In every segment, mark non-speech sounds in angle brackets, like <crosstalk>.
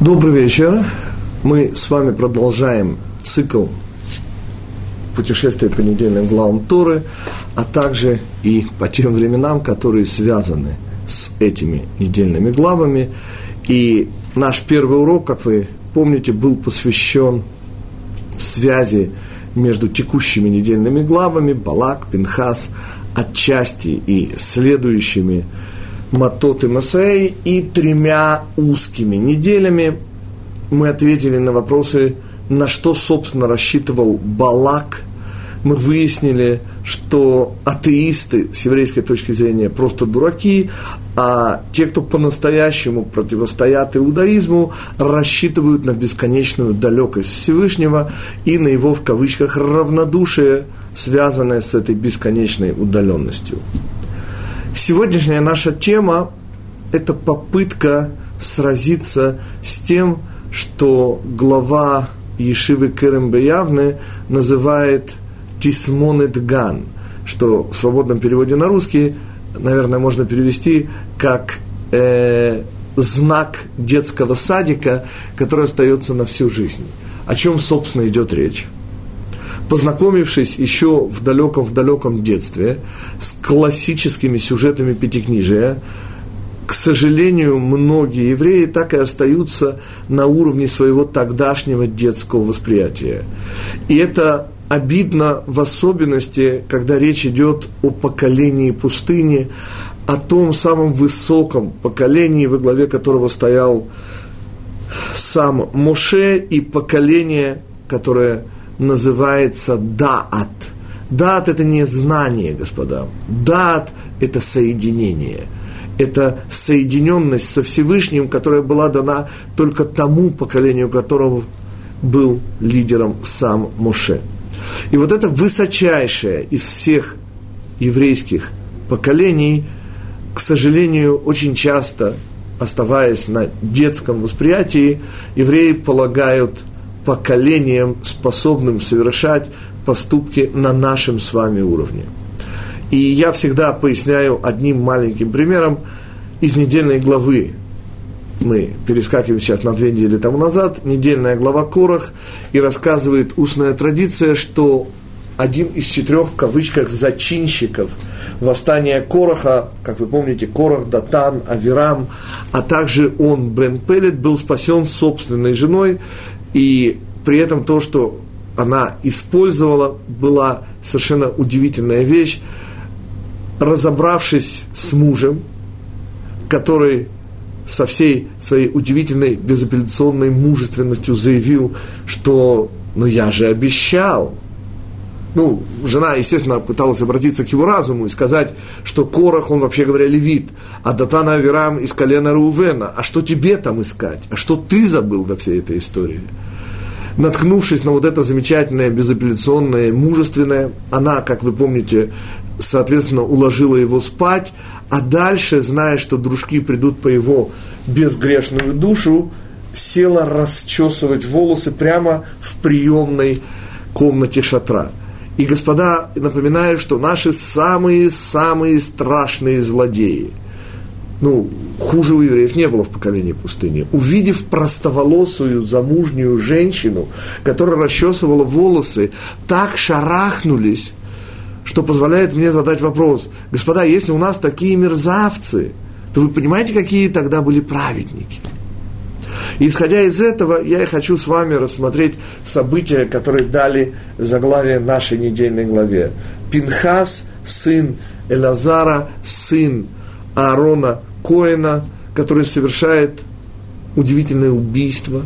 Добрый вечер. Мы с вами продолжаем цикл путешествия по недельным главам Торы, а также и по тем временам, которые связаны с этими недельными главами. И наш первый урок, как вы помните, был посвящен связи между текущими недельными главами Балак, Пинхас, отчасти и следующими Матот и Масей, и тремя узкими неделями мы ответили на вопросы, на что, собственно, рассчитывал Балак. Мы выяснили, что атеисты с еврейской точки зрения просто дураки, а те, кто по-настоящему противостоят иудаизму, рассчитывают на бесконечную далекость Всевышнего и на его, в кавычках, равнодушие, связанное с этой бесконечной удаленностью. Сегодняшняя наша тема – это попытка сразиться с тем, что глава Ешивы Керем Беявны называет Тисмонет Ган, что в свободном переводе на русский, наверное, можно перевести как э, знак детского садика, который остается на всю жизнь. О чем, собственно, идет речь? Познакомившись еще в далеком-в далеком детстве с классическими сюжетами Пятикнижия, к сожалению, многие евреи так и остаются на уровне своего тогдашнего детского восприятия. И это обидно в особенности, когда речь идет о поколении пустыни, о том самом высоком поколении, во главе которого стоял сам Моше и поколение, которое называется даат. Даат – это не знание, господа. Даат – это соединение. Это соединенность со Всевышним, которая была дана только тому поколению, которого был лидером сам Моше. И вот это высочайшее из всех еврейских поколений, к сожалению, очень часто, оставаясь на детском восприятии, евреи полагают поколением, способным совершать поступки на нашем с вами уровне. И я всегда поясняю одним маленьким примером из недельной главы. Мы перескакиваем сейчас на две недели тому назад. Недельная глава Корах и рассказывает устная традиция, что один из четырех, в кавычках, зачинщиков восстания Короха, как вы помните, Корах, Датан, Авирам, а также он, Бен Пелет, был спасен собственной женой, и при этом то, что она использовала, была совершенно удивительная вещь. Разобравшись с мужем, который со всей своей удивительной безапелляционной мужественностью заявил, что «ну я же обещал». Ну, жена, естественно, пыталась обратиться к его разуму и сказать, что Корах, он вообще говоря, левит, а Датана Авирам из колена Рувена. А что тебе там искать? А что ты забыл во всей этой истории? наткнувшись на вот это замечательное, безапелляционное, мужественное, она, как вы помните, соответственно, уложила его спать, а дальше, зная, что дружки придут по его безгрешную душу, села расчесывать волосы прямо в приемной комнате шатра. И, господа, напоминаю, что наши самые-самые страшные злодеи – ну, хуже у евреев не было в поколении пустыни. Увидев простоволосую замужнюю женщину, которая расчесывала волосы, так шарахнулись, что позволяет мне задать вопрос, господа, если у нас такие мерзавцы, то вы понимаете, какие тогда были праведники? Исходя из этого, я и хочу с вами рассмотреть события, которые дали заглавие нашей недельной главе. Пинхас, сын Элазара, сын Аарона, Коина, который совершает удивительное убийство.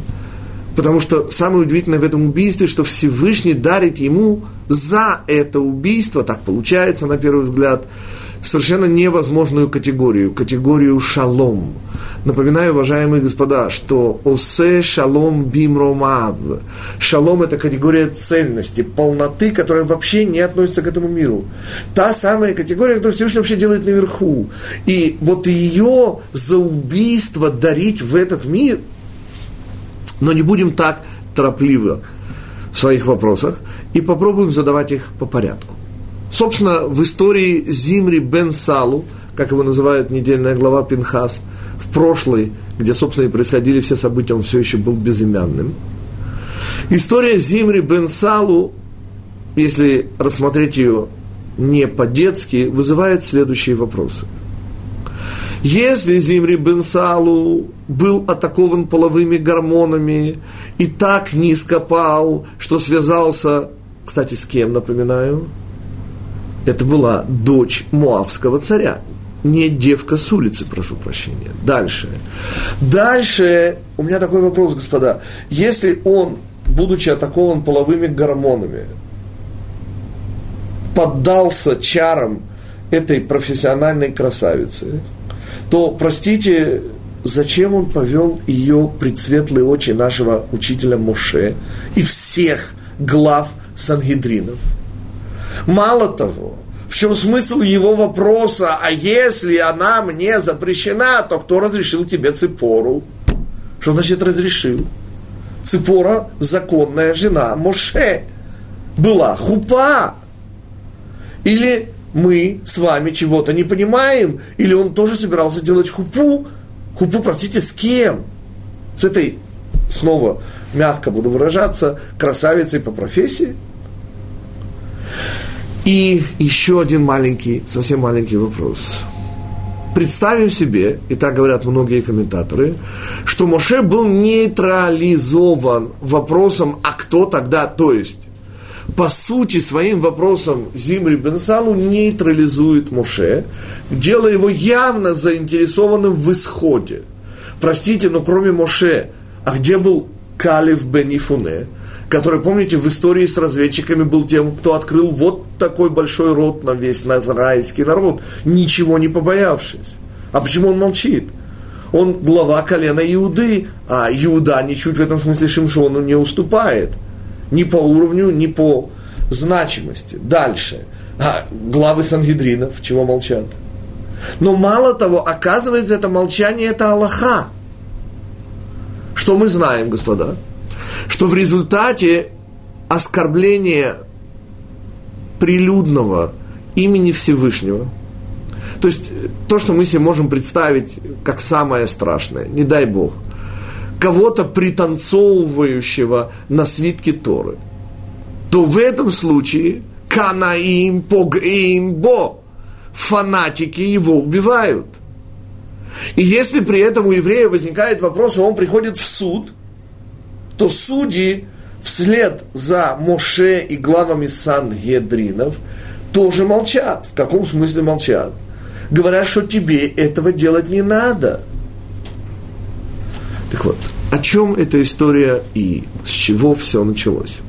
Потому что самое удивительное в этом убийстве, что Всевышний дарит ему за это убийство, так получается на первый взгляд, совершенно невозможную категорию, категорию шалом. Напоминаю, уважаемые господа, что осе шалом бимромав. Шалом – это категория цельности, полноты, которая вообще не относится к этому миру. Та самая категория, которую Всевышний вообще делает наверху. И вот ее за убийство дарить в этот мир, но не будем так торопливо в своих вопросах и попробуем задавать их по порядку. Собственно, в истории Зимри бен Салу, как его называют недельная глава Пинхас, в прошлой, где, собственно, и происходили все события, он все еще был безымянным. История Зимри бен Салу, если рассмотреть ее не по-детски, вызывает следующие вопросы. Если Зимри бен Салу был атакован половыми гормонами и так низко пал, что связался, кстати, с кем, напоминаю, это была дочь Муавского царя, не девка с улицы, прошу прощения. Дальше. Дальше у меня такой вопрос, господа. Если он, будучи атакован половыми гормонами, поддался чарам этой профессиональной красавицы, то, простите, зачем он повел ее предсветлые очи нашего учителя Моше и всех глав Сангидринов? Мало того, в чем смысл его вопроса, а если она мне запрещена, то кто разрешил тебе цепору? Что значит разрешил? Цепора – законная жена Моше. Была хупа. Или мы с вами чего-то не понимаем, или он тоже собирался делать хупу. Хупу, простите, с кем? С этой, снова мягко буду выражаться, красавицей по профессии? И еще один маленький, совсем маленький вопрос. Представим себе, и так говорят многие комментаторы, что Моше был нейтрализован вопросом, а кто тогда, то есть, по сути, своим вопросом Зимри Бенсалу нейтрализует Моше, делая его явно заинтересованным в исходе. Простите, но кроме Моше, а где был Калиф Бенифуне? Который, помните, в истории с разведчиками был тем, кто открыл вот такой большой рот на весь назрайский народ, ничего не побоявшись. А почему он молчит? Он глава колена Иуды, а Иуда ничуть в этом смысле Шимшону не уступает. Ни по уровню, ни по значимости. Дальше. А, главы Сангидринов, чего молчат? Но мало того, оказывается, это молчание – это Аллаха. Что мы знаем, господа? Что в результате оскорбления прилюдного имени Всевышнего, то есть то, что мы себе можем представить как самое страшное, не дай Бог, кого-то пританцовывающего на свитке Торы, то в этом случае канаим погим бо, фанатики его убивают. И если при этом у еврея возникает вопрос, он приходит в суд – то судьи вслед за Моше и главами Сан-Гедринов тоже молчат. В каком смысле молчат? Говорят, что тебе этого делать не надо. Так вот, о чем эта история и с чего все началось?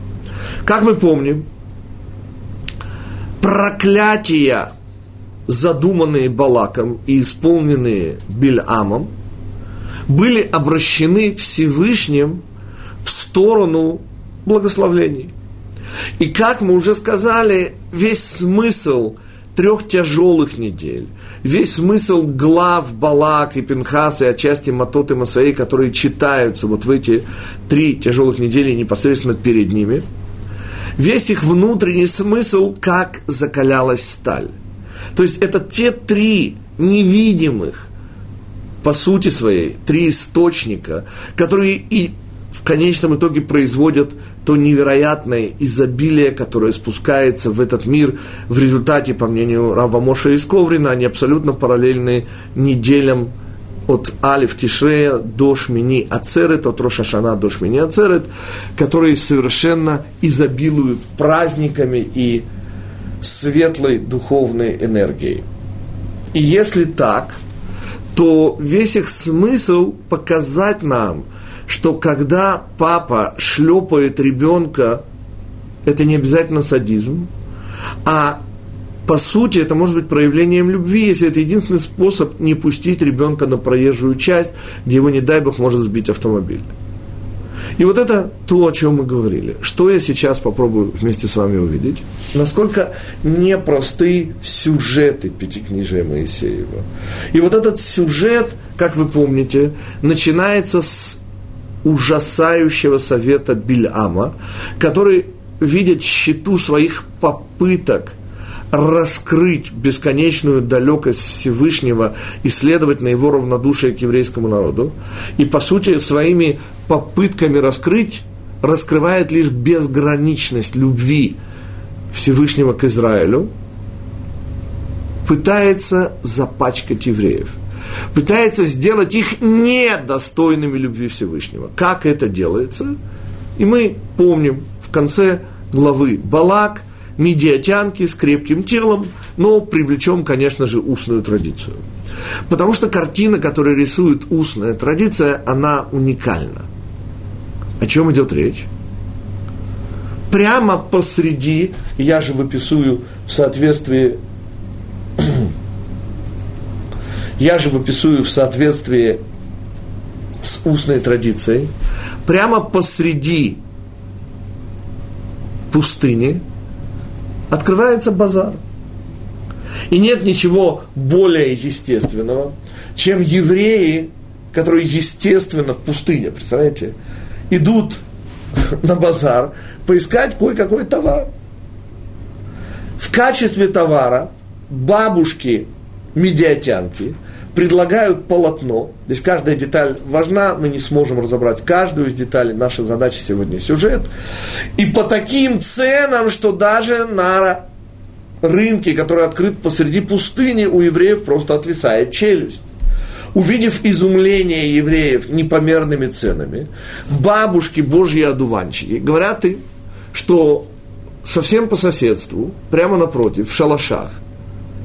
Как мы помним, проклятия, задуманные Балаком и исполненные Бильамом, были обращены Всевышним – в сторону благословлений. И как мы уже сказали, весь смысл трех тяжелых недель, весь смысл глав Балак и Пинхас и отчасти Матот и Масаи, которые читаются вот в эти три тяжелых недели непосредственно перед ними, весь их внутренний смысл, как закалялась сталь. То есть это те три невидимых, по сути своей, три источника, которые и в конечном итоге производят то невероятное изобилие, которое спускается в этот мир в результате, по мнению Рава Моша из Коврина, они абсолютно параллельны неделям от Алиф Тишрея до Шмини Ацерет, от Рошашана до Шмини Ацерет, которые совершенно изобилуют праздниками и светлой духовной энергией. И если так, то весь их смысл показать нам – что когда папа шлепает ребенка, это не обязательно садизм, а по сути, это может быть проявлением любви, если это единственный способ не пустить ребенка на проезжую часть, где его, не дай бог, может сбить автомобиль. И вот это то, о чем мы говорили. Что я сейчас попробую вместе с вами увидеть? Насколько непросты сюжеты Пятикнижия Моисеева. И вот этот сюжет, как вы помните, начинается с ужасающего совета Бильама, который видит счету своих попыток раскрыть бесконечную далекость Всевышнего, исследовать на его равнодушие к еврейскому народу. И, по сути, своими попытками раскрыть, раскрывает лишь безграничность любви Всевышнего к Израилю, пытается запачкать евреев – пытается сделать их недостойными любви Всевышнего. Как это делается? И мы помним в конце главы Балак, медиатянки с крепким телом, но привлечем, конечно же, устную традицию. Потому что картина, которую рисует устная традиция, она уникальна. О чем идет речь? Прямо посреди, я же выписую в соответствии, я же выписую в соответствии с устной традицией, прямо посреди пустыни открывается базар. И нет ничего более естественного, чем евреи, которые естественно в пустыне, представляете, идут <laughs> на базар поискать кое-какой товар. В качестве товара бабушки медиатянки предлагают полотно. Здесь каждая деталь важна, мы не сможем разобрать каждую из деталей. Наша задача сегодня сюжет. И по таким ценам, что даже на рынке, который открыт посреди пустыни, у евреев просто отвисает челюсть. Увидев изумление евреев непомерными ценами, бабушки божьи одуванчики говорят им, что совсем по соседству, прямо напротив, в шалашах,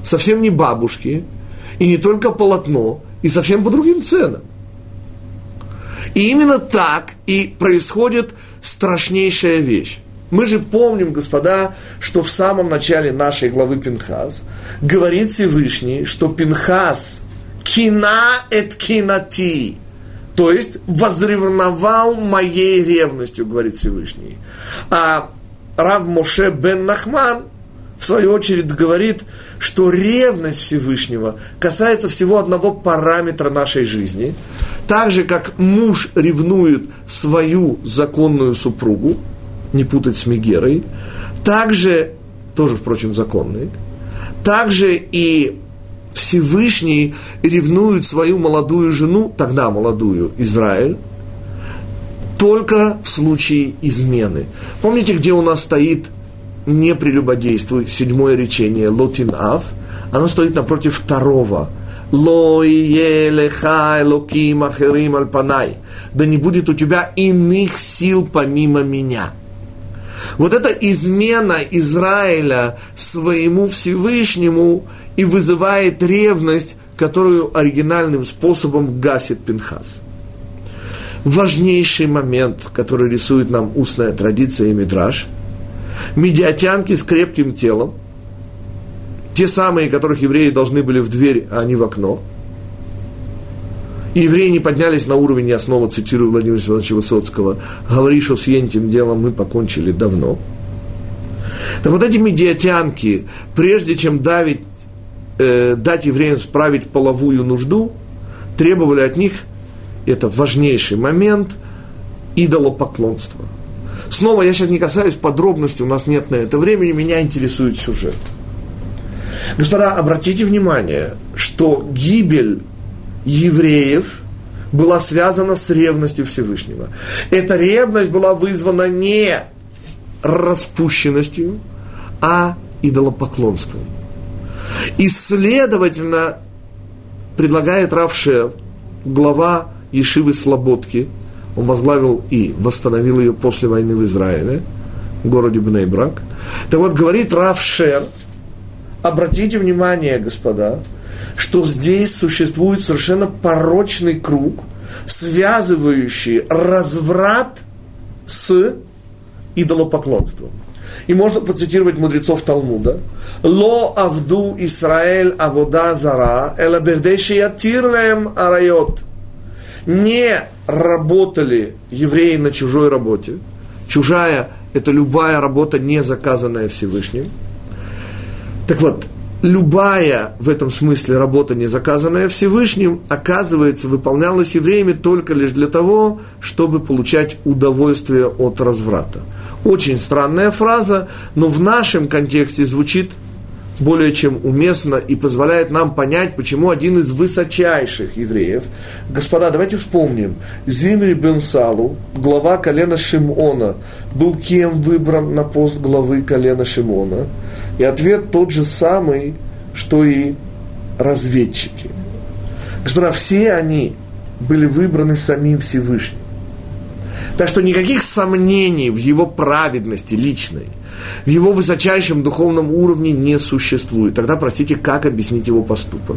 совсем не бабушки, и не только полотно, и совсем по другим ценам. И именно так и происходит страшнейшая вещь. Мы же помним, господа, что в самом начале нашей главы Пинхас говорит Всевышний, что Пинхас кина эт кинати, то есть возревновал моей ревностью, говорит Всевышний. А Рав Моше бен Нахман, в свою очередь, говорит, что ревность Всевышнего касается всего одного параметра нашей жизни, так же, как муж ревнует свою законную супругу, не путать с Мегерой, также, тоже, впрочем, законный, также и Всевышний ревнует свою молодую жену, тогда молодую, Израиль, только в случае измены. Помните, где у нас стоит не прелюбодействуй, седьмое речение, лотин ав, оно стоит напротив второго. Да не будет у тебя иных сил помимо меня. Вот эта измена Израиля своему Всевышнему и вызывает ревность, которую оригинальным способом гасит Пинхас. Важнейший момент, который рисует нам устная традиция и мидраж – медиатянки с крепким телом, те самые, которых евреи должны были в дверь, а не в окно. И евреи не поднялись на уровень, я снова цитирую Владимира Семеновича Высоцкого, говори, что с этим делом мы покончили давно. Так вот эти медиатянки, прежде чем давить, э, дать евреям справить половую нужду, требовали от них, это важнейший момент, идолопоклонства – Снова я сейчас не касаюсь подробностей, у нас нет на это времени, меня интересует сюжет. Господа, обратите внимание, что гибель евреев была связана с ревностью Всевышнего. Эта ревность была вызвана не распущенностью, а идолопоклонством. И, следовательно, предлагает Равшер, глава Ешивы Слободки – он возглавил и восстановил ее после войны в Израиле, в городе Бнейбрак. Так вот, говорит Раф Шер, обратите внимание, господа, что здесь существует совершенно порочный круг, связывающий разврат с идолопоклонством. И можно процитировать мудрецов Талмуда. Ло авду Исраэль авода зара, эла бердеши ятирлем арайот. Не работали евреи на чужой работе. Чужая – это любая работа, не заказанная Всевышним. Так вот, любая в этом смысле работа, не заказанная Всевышним, оказывается, выполнялась евреями только лишь для того, чтобы получать удовольствие от разврата. Очень странная фраза, но в нашем контексте звучит более чем уместно и позволяет нам понять, почему один из высочайших евреев, господа, давайте вспомним, Зимри бен Салу, глава колена Шимона, был кем выбран на пост главы колена Шимона? И ответ тот же самый, что и разведчики. Господа, все они были выбраны самим Всевышним. Так что никаких сомнений в его праведности личной, в его высочайшем духовном уровне не существует. Тогда, простите, как объяснить его поступок?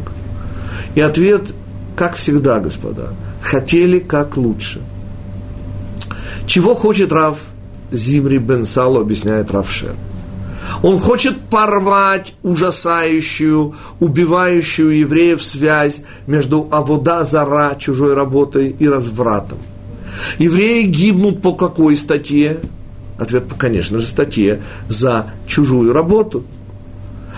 И ответ, как всегда, господа, хотели как лучше. Чего хочет Рав Зимри Бен Сало, объясняет Равшер. Он хочет порвать ужасающую, убивающую евреев связь между авода зара, чужой работой и развратом – Евреи гибнут по какой статье? Ответ, конечно же, статье за чужую работу.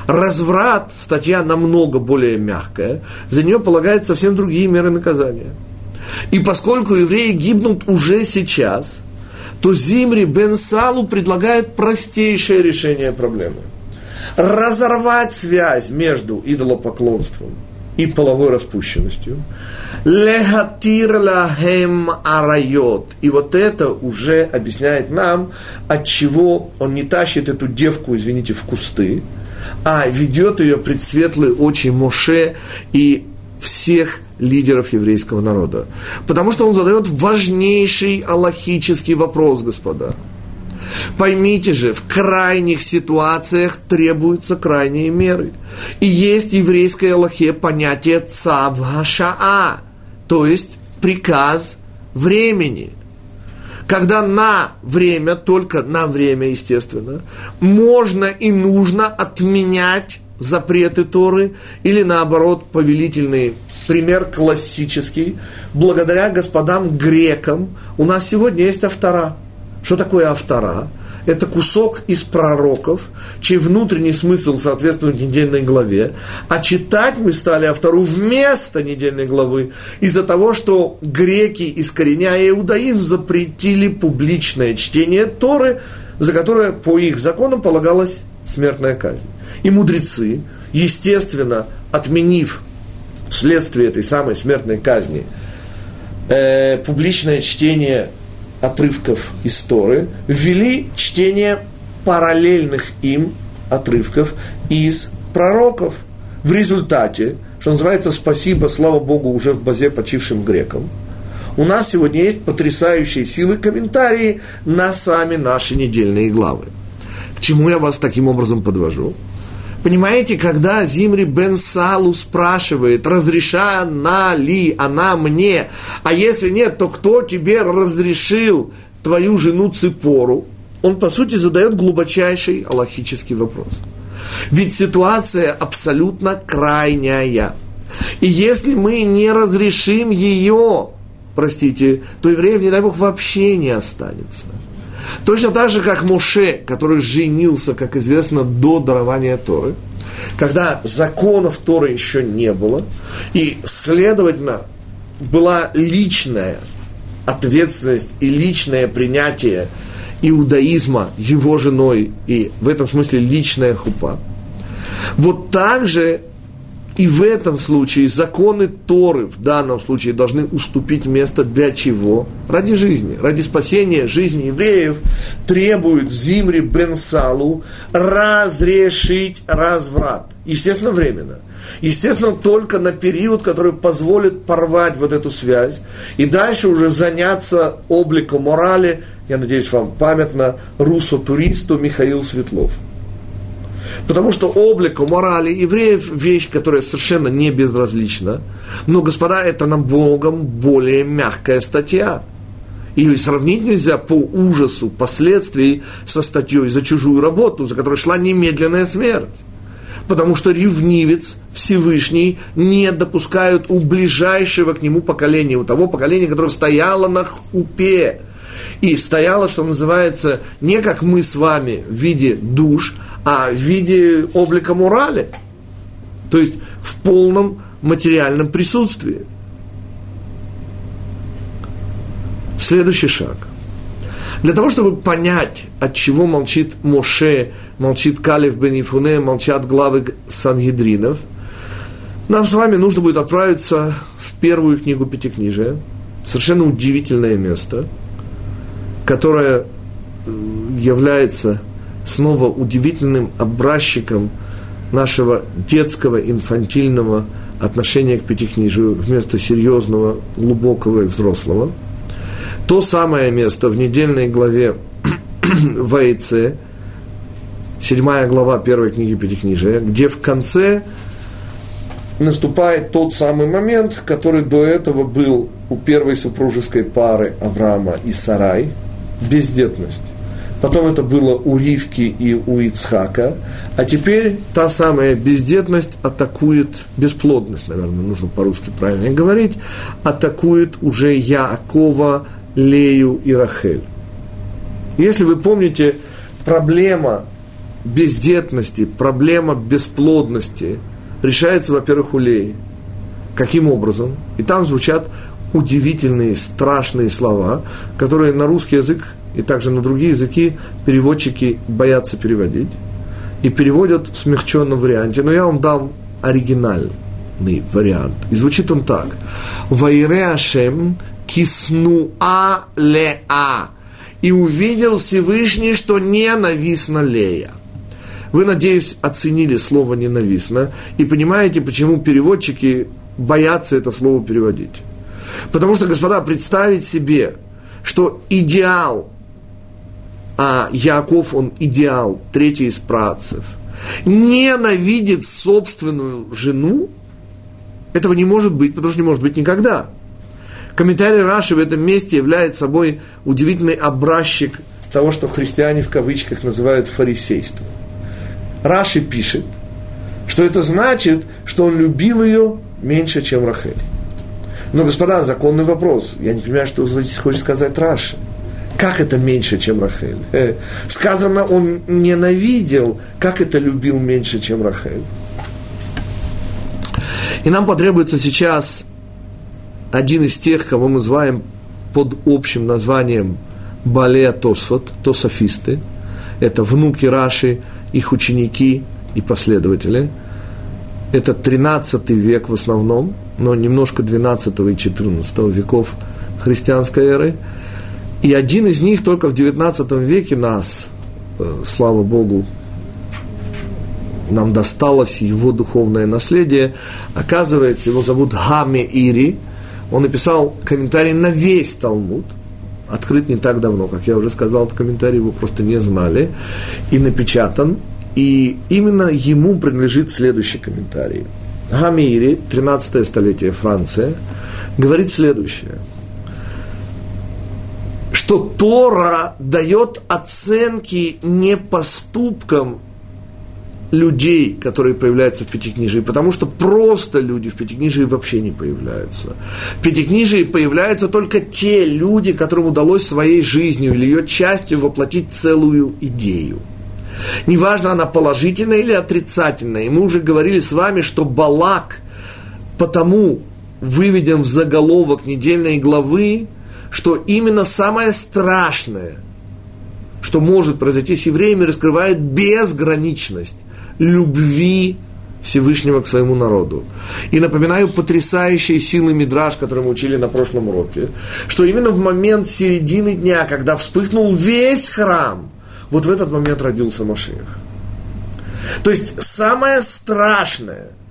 Разврат, статья намного более мягкая, за нее полагают совсем другие меры наказания. И поскольку евреи гибнут уже сейчас, то Зимри Бен Салу предлагает простейшее решение проблемы. Разорвать связь между идолопоклонством и половой распущенностью – Лехатир лахем арайот. И вот это уже объясняет нам, от чего он не тащит эту девку, извините, в кусты, а ведет ее пред светлые очи Моше и всех лидеров еврейского народа. Потому что он задает важнейший аллахический вопрос, господа. Поймите же, в крайних ситуациях требуются крайние меры. И есть в еврейской Аллахе понятие цавгашаа то есть приказ времени. Когда на время, только на время, естественно, можно и нужно отменять запреты Торы или наоборот повелительные пример классический. Благодаря господам грекам у нас сегодня есть автора. Что такое автора? это кусок из пророков, чей внутренний смысл соответствует недельной главе, а читать мы стали автору вместо недельной главы из-за того, что греки, искореняя иудаизм, запретили публичное чтение Торы, за которое по их законам полагалась смертная казнь. И мудрецы, естественно, отменив вследствие этой самой смертной казни э, публичное чтение отрывков истории, ввели чтение параллельных им отрывков из пророков. В результате, что называется, спасибо, слава Богу, уже в базе почившим грекам, у нас сегодня есть потрясающие силы комментарии на сами наши недельные главы. К чему я вас таким образом подвожу? Понимаете, когда Зимри бен Салу спрашивает, разрешена ли она мне, а если нет, то кто тебе разрешил твою жену Ципору, он, по сути, задает глубочайший аллахический вопрос. Ведь ситуация абсолютно крайняя. И если мы не разрешим ее, простите, то евреев, не дай Бог, вообще не останется. Точно так же, как Моше, который женился, как известно, до дарования Торы, когда законов Торы еще не было, и, следовательно, была личная ответственность и личное принятие иудаизма его женой, и в этом смысле личная хупа. Вот так же и в этом случае законы Торы в данном случае должны уступить место для чего? Ради жизни, ради спасения жизни евреев требует Зимри Бен Салу разрешить разврат. Естественно, временно. Естественно, только на период, который позволит порвать вот эту связь и дальше уже заняться обликом морали, я надеюсь, вам памятно, русо-туристу Михаил Светлов – Потому что облик морали евреев – вещь, которая совершенно не безразлична. Но, господа, это нам Богом более мягкая статья. Ее сравнить нельзя по ужасу последствий со статьей за чужую работу, за которой шла немедленная смерть. Потому что ревнивец Всевышний не допускают у ближайшего к нему поколения, у того поколения, которое стояло на хупе. И стояло, что называется, не как мы с вами в виде душ, а в виде облика морали, то есть в полном материальном присутствии. Следующий шаг. Для того, чтобы понять, от чего молчит Моше, молчит Калев бен Ифуне, молчат главы Сангидринов, нам с вами нужно будет отправиться в первую книгу Пятикнижия, совершенно удивительное место, которое э, является снова удивительным образчиком нашего детского, инфантильного отношения к пятикнижию вместо серьезного, глубокого и взрослого. То самое место в недельной главе <clears throat> Вайце, седьмая глава первой книги Пятикнижия, где в конце наступает тот самый момент, который до этого был у первой супружеской пары Авраама и Сарай, бездетность. Потом это было у Ривки и у Ицхака. А теперь та самая бездетность атакует, бесплодность, наверное, нужно по-русски правильно говорить, атакует уже Яакова, Лею и Рахель. Если вы помните, проблема бездетности, проблема бесплодности решается, во-первых, у Леи. Каким образом? И там звучат удивительные, страшные слова, которые на русский язык и также на другие языки переводчики боятся переводить и переводят в смягченном варианте. Но я вам дам оригинальный вариант. И звучит он так. Вайре Ашем киснуа леа. И увидел Всевышний, что ненавистно Лея. Вы, надеюсь, оценили слово «ненавистно» и понимаете, почему переводчики боятся это слово переводить. Потому что, господа, представить себе, что идеал а Яков, он идеал, третий из працев, ненавидит собственную жену, этого не может быть, потому что не может быть никогда. Комментарий Раши в этом месте является собой удивительный образчик того, что христиане в кавычках называют фарисейством. Раши пишет, что это значит, что он любил ее меньше, чем Рахель. Но, господа, законный вопрос. Я не понимаю, что здесь хочет сказать Раши. Как это меньше, чем Рахель? Э, сказано, он ненавидел. Как это любил меньше, чем Рахель? И нам потребуется сейчас один из тех, кого мы называем под общим названием Балея Тосфот, тософисты. Это внуки Раши, их ученики и последователи. Это 13 век в основном, но немножко 12 и 14 веков христианской эры – и один из них только в XIX веке нас, э, слава Богу, нам досталось его духовное наследие. Оказывается, его зовут Хаме Ири. Он написал комментарий на весь Талмуд. Открыт не так давно, как я уже сказал, этот комментарий его просто не знали. И напечатан. И именно ему принадлежит следующий комментарий. Гамири, 13 столетие Франция, говорит следующее – что Тора дает оценки не поступкам людей, которые появляются в Пятикнижии, потому что просто люди в Пятикнижии вообще не появляются. В Пятикнижии появляются только те люди, которым удалось своей жизнью или ее частью воплотить целую идею. Неважно, она положительная или отрицательная. И мы уже говорили с вами, что Балак потому выведен в заголовок недельной главы, что именно самое страшное, что может произойти с евреями, раскрывает безграничность любви Всевышнего к своему народу. И напоминаю потрясающие силы Мидраж, которые мы учили на прошлом уроке, что именно в момент середины дня, когда вспыхнул весь храм, вот в этот момент родился Машех. То есть самое страшное –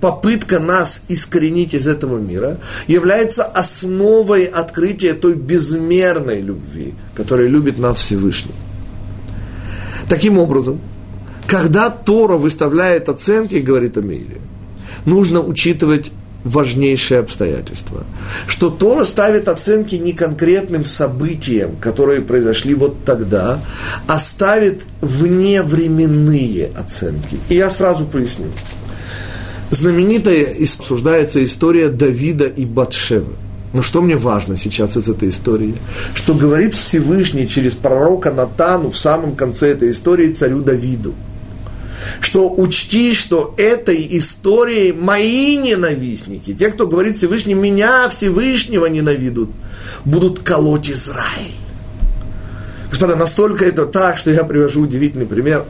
попытка нас искоренить из этого мира является основой открытия той безмерной любви, которая любит нас Всевышний. Таким образом, когда Тора выставляет оценки, говорит о мире, нужно учитывать важнейшее обстоятельство, что Тора ставит оценки не конкретным событиям, которые произошли вот тогда, а ставит вневременные оценки. И я сразу поясню знаменитая обсуждается история Давида и Батшевы. Но что мне важно сейчас из этой истории? Что говорит Всевышний через пророка Натану в самом конце этой истории царю Давиду. Что учти, что этой историей мои ненавистники, те, кто говорит Всевышний, меня Всевышнего ненавидут, будут колоть Израиль. Господа, настолько это так, что я привожу удивительный пример.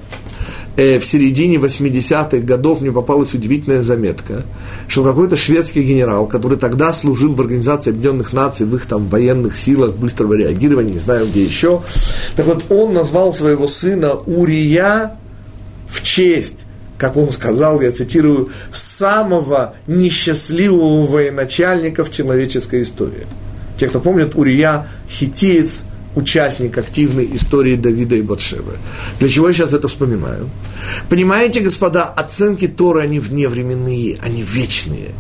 Э, в середине 80-х годов мне попалась удивительная заметка, что какой-то шведский генерал, который тогда служил в Организации Объединенных Наций, в их там военных силах быстрого реагирования, не знаю где еще, так вот он назвал своего сына Урия в честь как он сказал, я цитирую, самого несчастливого военачальника в человеческой истории. Те, кто помнит, Урия хитиец, участник активной истории Давида и Батшевы. Для чего я сейчас это вспоминаю? Понимаете, господа, оценки Торы, они вневременные, они вечные.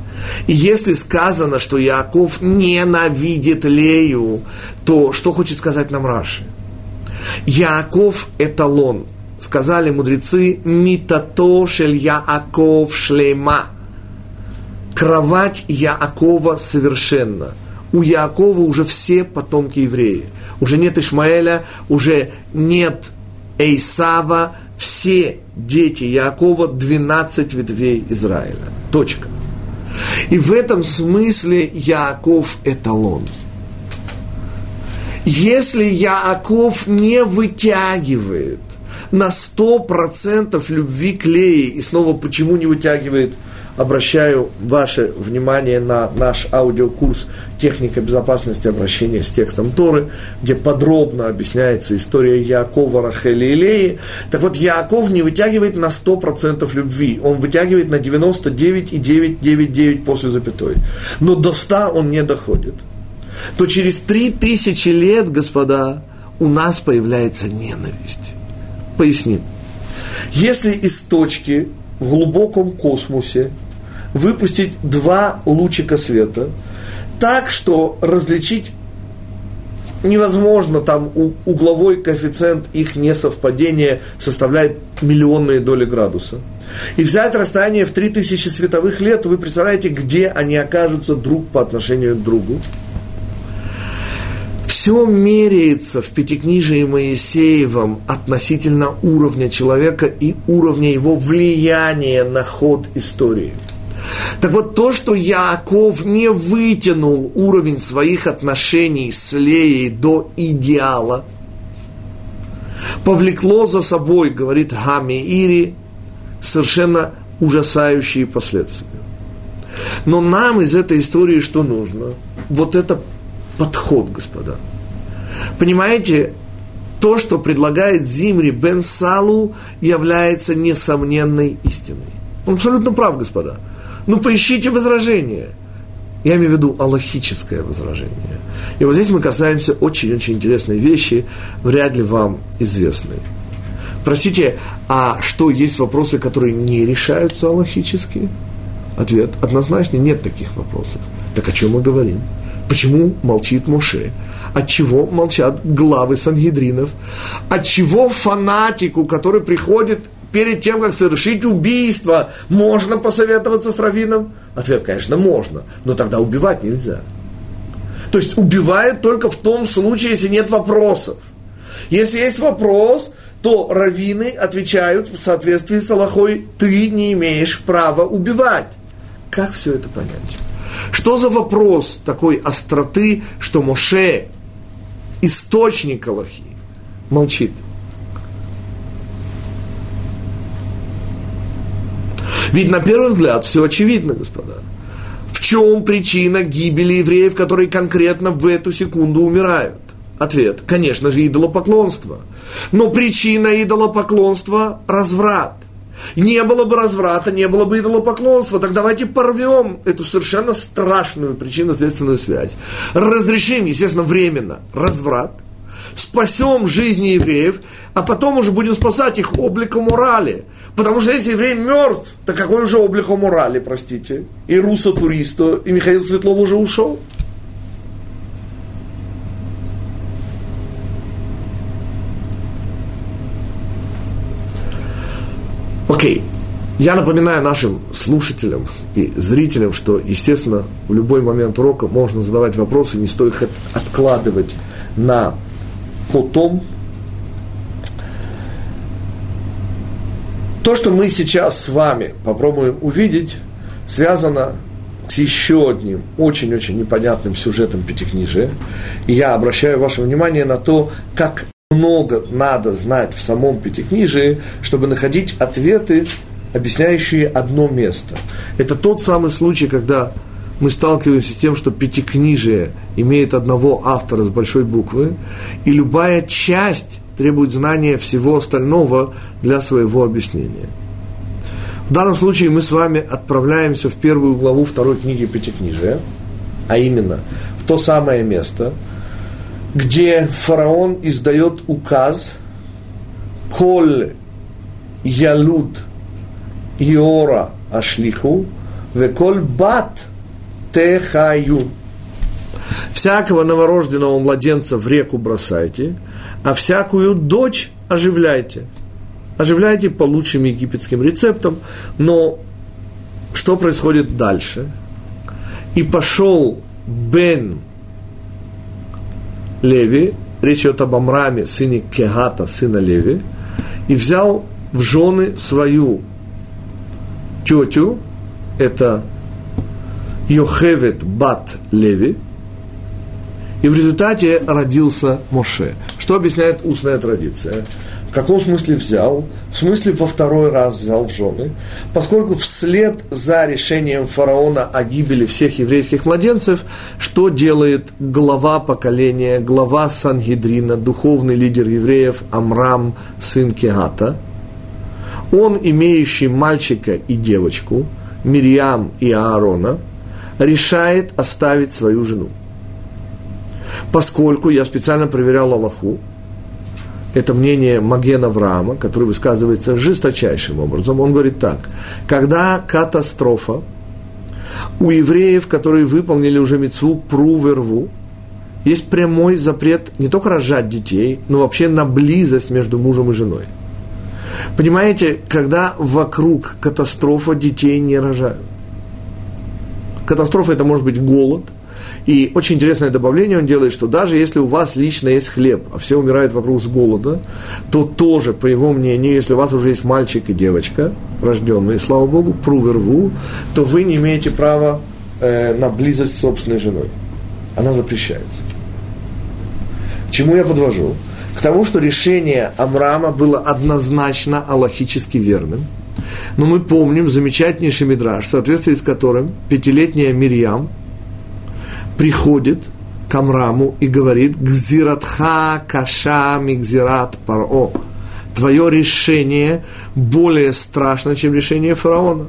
И если сказано, что Яков ненавидит Лею, то что хочет сказать нам Раши? Яков – эталон. Сказали мудрецы, «Митато шель Яаков шлема». Кровать Яакова совершенно. У Яакова уже все потомки евреи – уже нет Ишмаэля, уже нет Эйсава, все дети Якова, 12 ветвей Израиля. Точка. И в этом смысле Яков эталон. Если Яков не вытягивает на 100% любви к Лее, и снова почему не вытягивает – обращаю ваше внимание на наш аудиокурс «Техника безопасности обращения с текстом Торы», где подробно объясняется история Якова, Рахели и Леи. Так вот, Яков не вытягивает на 100% любви, он вытягивает на 99,999 после запятой. Но до 100 он не доходит. То через 3000 лет, господа, у нас появляется ненависть. Поясним. Если из точки в глубоком космосе выпустить два лучика света, так что различить невозможно, там угловой коэффициент их несовпадения составляет миллионные доли градуса. И взять расстояние в 3000 световых лет, вы представляете, где они окажутся друг по отношению к другу. Все меряется в Пятикнижии Моисеевом относительно уровня человека и уровня его влияния на ход истории – так вот, то, что Яков не вытянул уровень своих отношений с Леей до идеала, повлекло за собой, говорит Хами Ири, совершенно ужасающие последствия. Но нам из этой истории что нужно? Вот это подход, господа. Понимаете, то, что предлагает Зимри Бен Салу, является несомненной истиной. Он абсолютно прав, господа. Ну, поищите возражение. Я имею в виду аллахическое возражение. И вот здесь мы касаемся очень-очень интересной вещи, вряд ли вам известной. Простите, а что, есть вопросы, которые не решаются аллахически? Ответ однозначно нет таких вопросов. Так о чем мы говорим? Почему молчит Моше? От чего молчат главы Сангидринов? От чего фанатику, который приходит перед тем, как совершить убийство, можно посоветоваться с раввином? Ответ, конечно, можно, но тогда убивать нельзя. То есть убивают только в том случае, если нет вопросов. Если есть вопрос, то раввины отвечают в соответствии с Аллахой, ты не имеешь права убивать. Как все это понять? Что за вопрос такой остроты, что Моше, источник Аллахи, молчит? Ведь на первый взгляд все очевидно, господа. В чем причина гибели евреев, которые конкретно в эту секунду умирают? Ответ, конечно же, идолопоклонство. Но причина идолопоклонства – разврат. Не было бы разврата, не было бы идолопоклонства. Так давайте порвем эту совершенно страшную причинно-следственную связь. Разрешим, естественно, временно разврат, спасем жизни евреев, а потом уже будем спасать их обликом морали – Потому что если еврей мертв, то какой уже облик у морали, простите? И Руссо Туристо, и Михаил Светлов уже ушел. Окей. Я напоминаю нашим слушателям и зрителям, что, естественно, в любой момент урока можно задавать вопросы, не стоит их откладывать на потом, То, что мы сейчас с вами попробуем увидеть, связано с еще одним очень-очень непонятным сюжетом Пятикнижия. И я обращаю ваше внимание на то, как много надо знать в самом Пятикнижии, чтобы находить ответы, объясняющие одно место. Это тот самый случай, когда мы сталкиваемся с тем, что Пятикнижие имеет одного автора с большой буквы, и любая часть требует знания всего остального для своего объяснения. В данном случае мы с вами отправляемся в первую главу второй книги Пятикнижия, а именно в то самое место – где фараон издает указ «Коль ялуд иора ашлиху, веколь бат техаю». Всякого новорожденного младенца в реку бросайте, а всякую дочь оживляйте. Оживляйте по лучшим египетским рецептам, но что происходит дальше? И пошел Бен Леви, речь идет об Амраме, сыне Кегата, сына Леви, и взял в жены свою тетю, это Йохевет Бат Леви, и в результате родился Моше. Что объясняет устная традиция? В каком смысле взял? В смысле во второй раз взял в жены, поскольку вслед за решением фараона о гибели всех еврейских младенцев, что делает глава поколения, глава Сангидрина, духовный лидер евреев Амрам, сын Кегата? Он, имеющий мальчика и девочку, Мирьям и Аарона, решает оставить свою жену. Поскольку я специально проверял Аллаху, это мнение Маген Авраама, который высказывается жесточайшим образом. Он говорит так, когда катастрофа, у евреев, которые выполнили уже мецву пру есть прямой запрет не только рожать детей, но вообще на близость между мужем и женой. Понимаете, когда вокруг катастрофа, детей не рожают. Катастрофа это может быть голод – и очень интересное добавление он делает, что даже если у вас лично есть хлеб, а все умирают вокруг с голода, то тоже, по его мнению, если у вас уже есть мальчик и девочка, рожденные, слава Богу, пру то вы не имеете права э, на близость с собственной женой. Она запрещается. К чему я подвожу? К тому, что решение Амрама было однозначно аллахически верным. Но мы помним замечательнейший мидраж, в соответствии с которым пятилетняя Мирьям – приходит к Амраму и говорит «Гзиратха каша мигзират паро». Твое решение более страшно, чем решение фараона.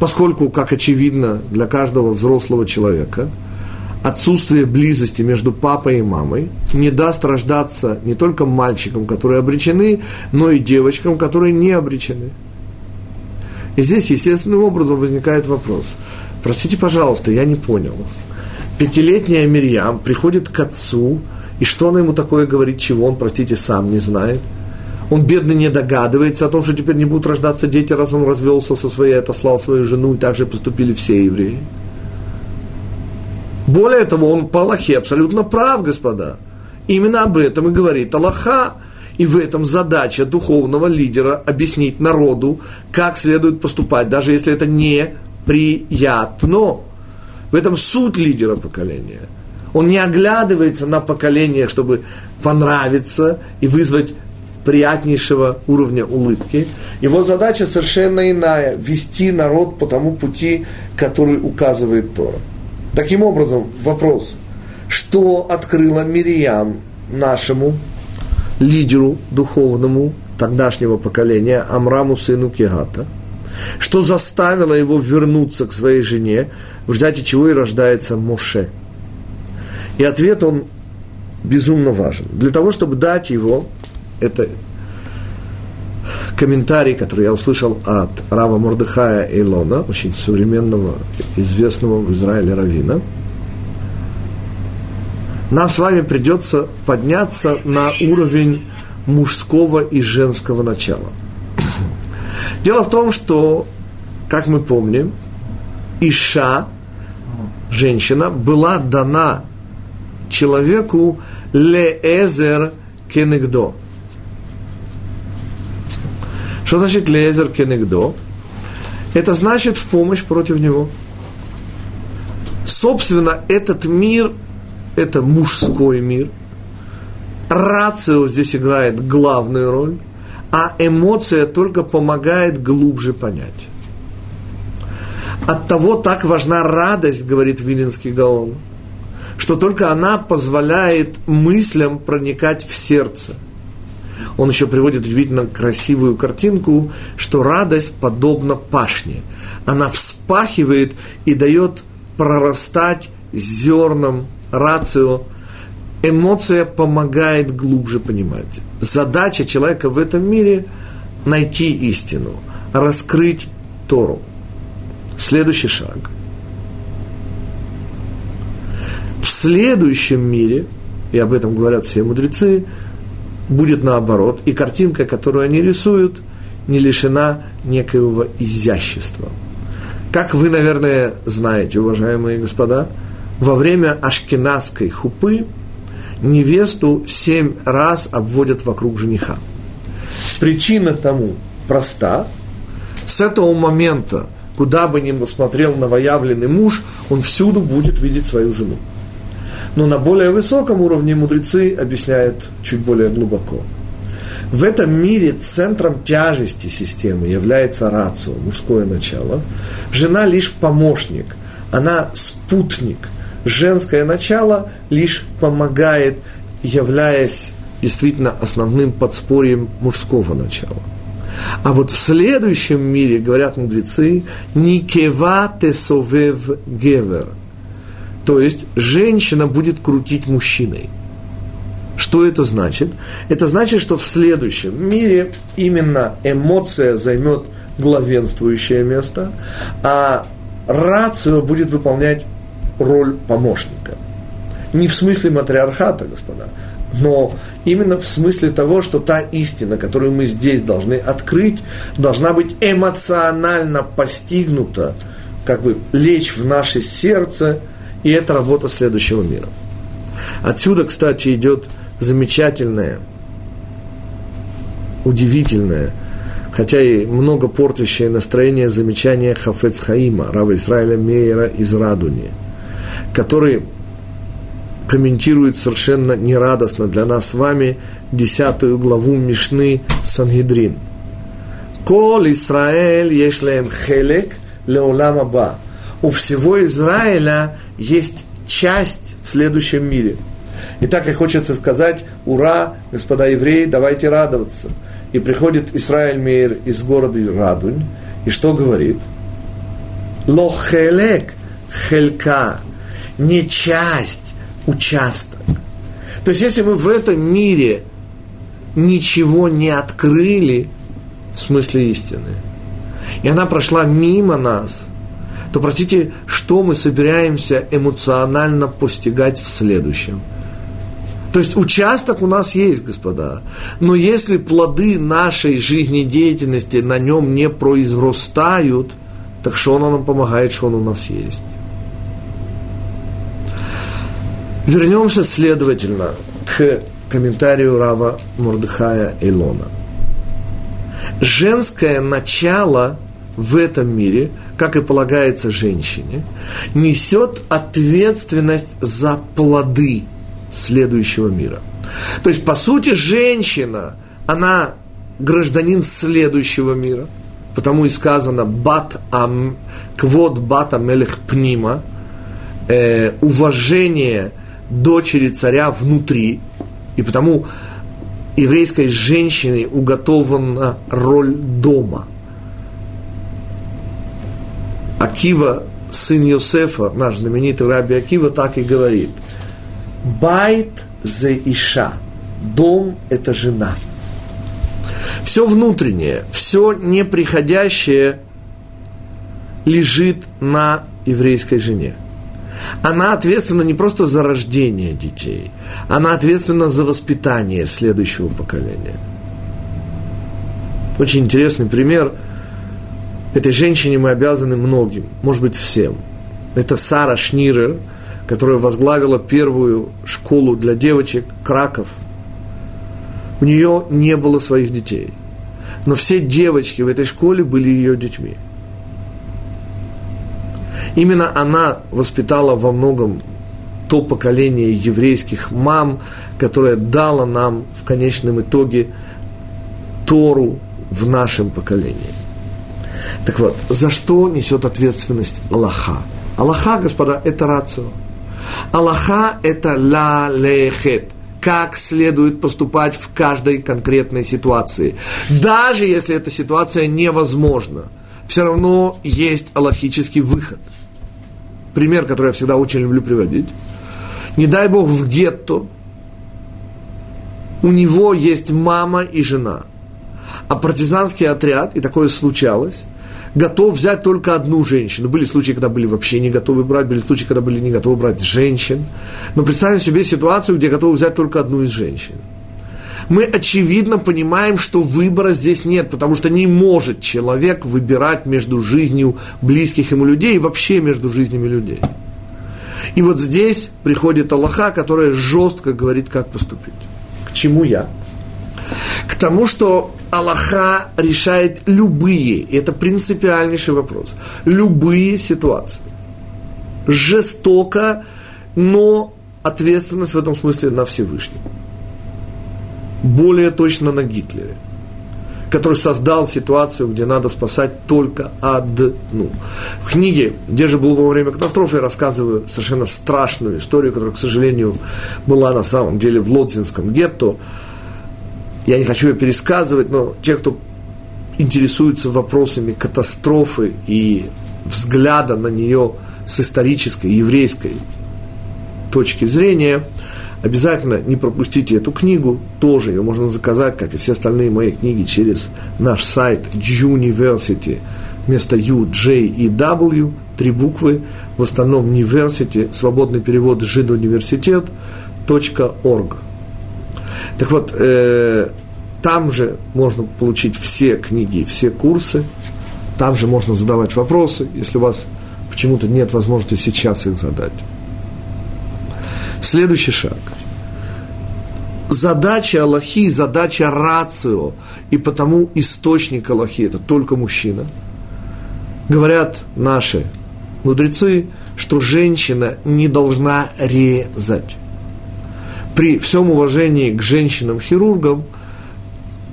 Поскольку, как очевидно для каждого взрослого человека, отсутствие близости между папой и мамой не даст рождаться не только мальчикам, которые обречены, но и девочкам, которые не обречены. И здесь естественным образом возникает вопрос. Простите, пожалуйста, я не понял пятилетняя Мирьям приходит к отцу, и что она ему такое говорит, чего он, простите, сам не знает. Он, бедный, не догадывается о том, что теперь не будут рождаться дети, раз он развелся со своей, отослал свою жену, и так же поступили все евреи. Более того, он по Аллахе абсолютно прав, господа. Именно об этом и говорит Аллаха. И в этом задача духовного лидера объяснить народу, как следует поступать, даже если это не приятно. В этом суть лидера поколения. Он не оглядывается на поколение, чтобы понравиться и вызвать приятнейшего уровня улыбки. Его задача совершенно иная – вести народ по тому пути, который указывает Тора. Таким образом, вопрос, что открыла Мириам нашему лидеру духовному тогдашнего поколения Амраму сыну Кегата – что заставило его вернуться к своей жене, в результате чего и рождается Моше. И ответ он безумно важен. Для того, чтобы дать его, это комментарий, который я услышал от Рава Мордыхая Эйлона, очень современного, известного в Израиле равина, нам с вами придется подняться на уровень мужского и женского начала <coughs> – Дело в том, что, как мы помним, Иша, женщина, была дана человеку леэзер кенегдо. Что значит леэзер кенегдо? Это значит в помощь против него. Собственно, этот мир, это мужской мир, рацио здесь играет главную роль, а эмоция только помогает глубже понять. От того так важна радость, говорит Вилинский Гаон, что только она позволяет мыслям проникать в сердце. Он еще приводит удивительно красивую картинку, что радость подобна пашне. Она вспахивает и дает прорастать зерном рацию. Эмоция помогает глубже понимать. Задача человека в этом мире – найти истину, раскрыть Тору. Следующий шаг. В следующем мире, и об этом говорят все мудрецы, будет наоборот, и картинка, которую они рисуют, не лишена некоего изящества. Как вы, наверное, знаете, уважаемые господа, во время ашкенадской хупы невесту семь раз обводят вокруг жениха. Причина тому проста. С этого момента, куда бы ни посмотрел новоявленный муж, он всюду будет видеть свою жену. Но на более высоком уровне мудрецы объясняют чуть более глубоко. В этом мире центром тяжести системы является рацио, мужское начало. Жена лишь помощник, она спутник. Женское начало лишь помогает, являясь действительно основным подспорьем мужского начала. А вот в следующем мире, говорят мудрецы, «Никева тесовев гевер», то есть женщина будет крутить мужчиной. Что это значит? Это значит, что в следующем мире именно эмоция займет главенствующее место, а рацио будет выполнять роль помощника. Не в смысле матриархата, господа, но именно в смысле того, что та истина, которую мы здесь должны открыть, должна быть эмоционально постигнута, как бы лечь в наше сердце, и это работа следующего мира. Отсюда, кстати, идет замечательное, удивительное, хотя и много портящее настроение замечание Хафец Хаима, Рава Израиля Мейера из Радуни, который комментирует совершенно нерадостно для нас с вами десятую главу Мишны Сангидрин. Кол Исраэль ешлем хелек леолам аба. У всего Израиля есть часть в следующем мире. И так и хочется сказать, ура, господа евреи, давайте радоваться. И приходит Исраиль Мейр из города Радунь, и что говорит? Лохелек хелька, не часть, участок. То есть, если мы в этом мире ничего не открыли, в смысле истины, и она прошла мимо нас, то, простите, что мы собираемся эмоционально постигать в следующем? То есть участок у нас есть, господа. Но если плоды нашей жизнедеятельности на нем не произрастают, так что он нам помогает, что он у нас есть? Вернемся, следовательно, к комментарию Рава Мордыхая Илона. Женское начало в этом мире, как и полагается женщине, несет ответственность за плоды следующего мира. То есть, по сути, женщина, она гражданин следующего мира, потому и сказано «бат ам, квот бата мелех пнима», э, уважение дочери царя внутри, и потому еврейской женщине уготована роль дома. Акива, сын Йосефа, наш знаменитый раби Акива, так и говорит. Байт за Иша. Дом – это жена. Все внутреннее, все неприходящее лежит на еврейской жене. Она ответственна не просто за рождение детей, она ответственна за воспитание следующего поколения. Очень интересный пример. Этой женщине мы обязаны многим, может быть, всем. Это Сара Шнирер, которая возглавила первую школу для девочек Краков. У нее не было своих детей. Но все девочки в этой школе были ее детьми. Именно она воспитала во многом то поколение еврейских мам, которое дало нам в конечном итоге Тору в нашем поколении. Так вот, за что несет ответственность Аллаха? Аллаха, господа, это рацио. Аллаха – это ла лехет – как следует поступать в каждой конкретной ситуации. Даже если эта ситуация невозможна, все равно есть аллахический выход. Пример, который я всегда очень люблю приводить. Не дай Бог в гетто у него есть мама и жена. А партизанский отряд, и такое случалось, готов взять только одну женщину. Были случаи, когда были вообще не готовы брать, были случаи, когда были не готовы брать женщин. Но представим себе ситуацию, где готовы взять только одну из женщин. Мы очевидно понимаем, что выбора здесь нет, потому что не может человек выбирать между жизнью близких ему людей и вообще между жизнями людей. И вот здесь приходит Аллаха, которая жестко говорит, как поступить. К чему я? К тому, что Аллаха решает любые, это принципиальнейший вопрос, любые ситуации. Жестоко, но ответственность в этом смысле на Всевышнего. Более точно на Гитлере, который создал ситуацию, где надо спасать только одну. В книге «Где же был во время катастрофы» я рассказываю совершенно страшную историю, которая, к сожалению, была на самом деле в Лодзинском гетто, я не хочу ее пересказывать, но те, кто интересуется вопросами катастрофы и взгляда на нее с исторической, еврейской точки зрения, обязательно не пропустите эту книгу, тоже ее можно заказать, как и все остальные мои книги, через наш сайт University, вместо U, J и W, три буквы, в основном University, свободный перевод жидуниверситет, .org. Так вот, э, там же можно получить все книги, все курсы, там же можно задавать вопросы, если у вас почему-то нет возможности сейчас их задать. Следующий шаг. Задача Аллахи, задача рацио, и потому источник Аллахи – это только мужчина. Говорят наши мудрецы, что женщина не должна резать при всем уважении к женщинам-хирургам,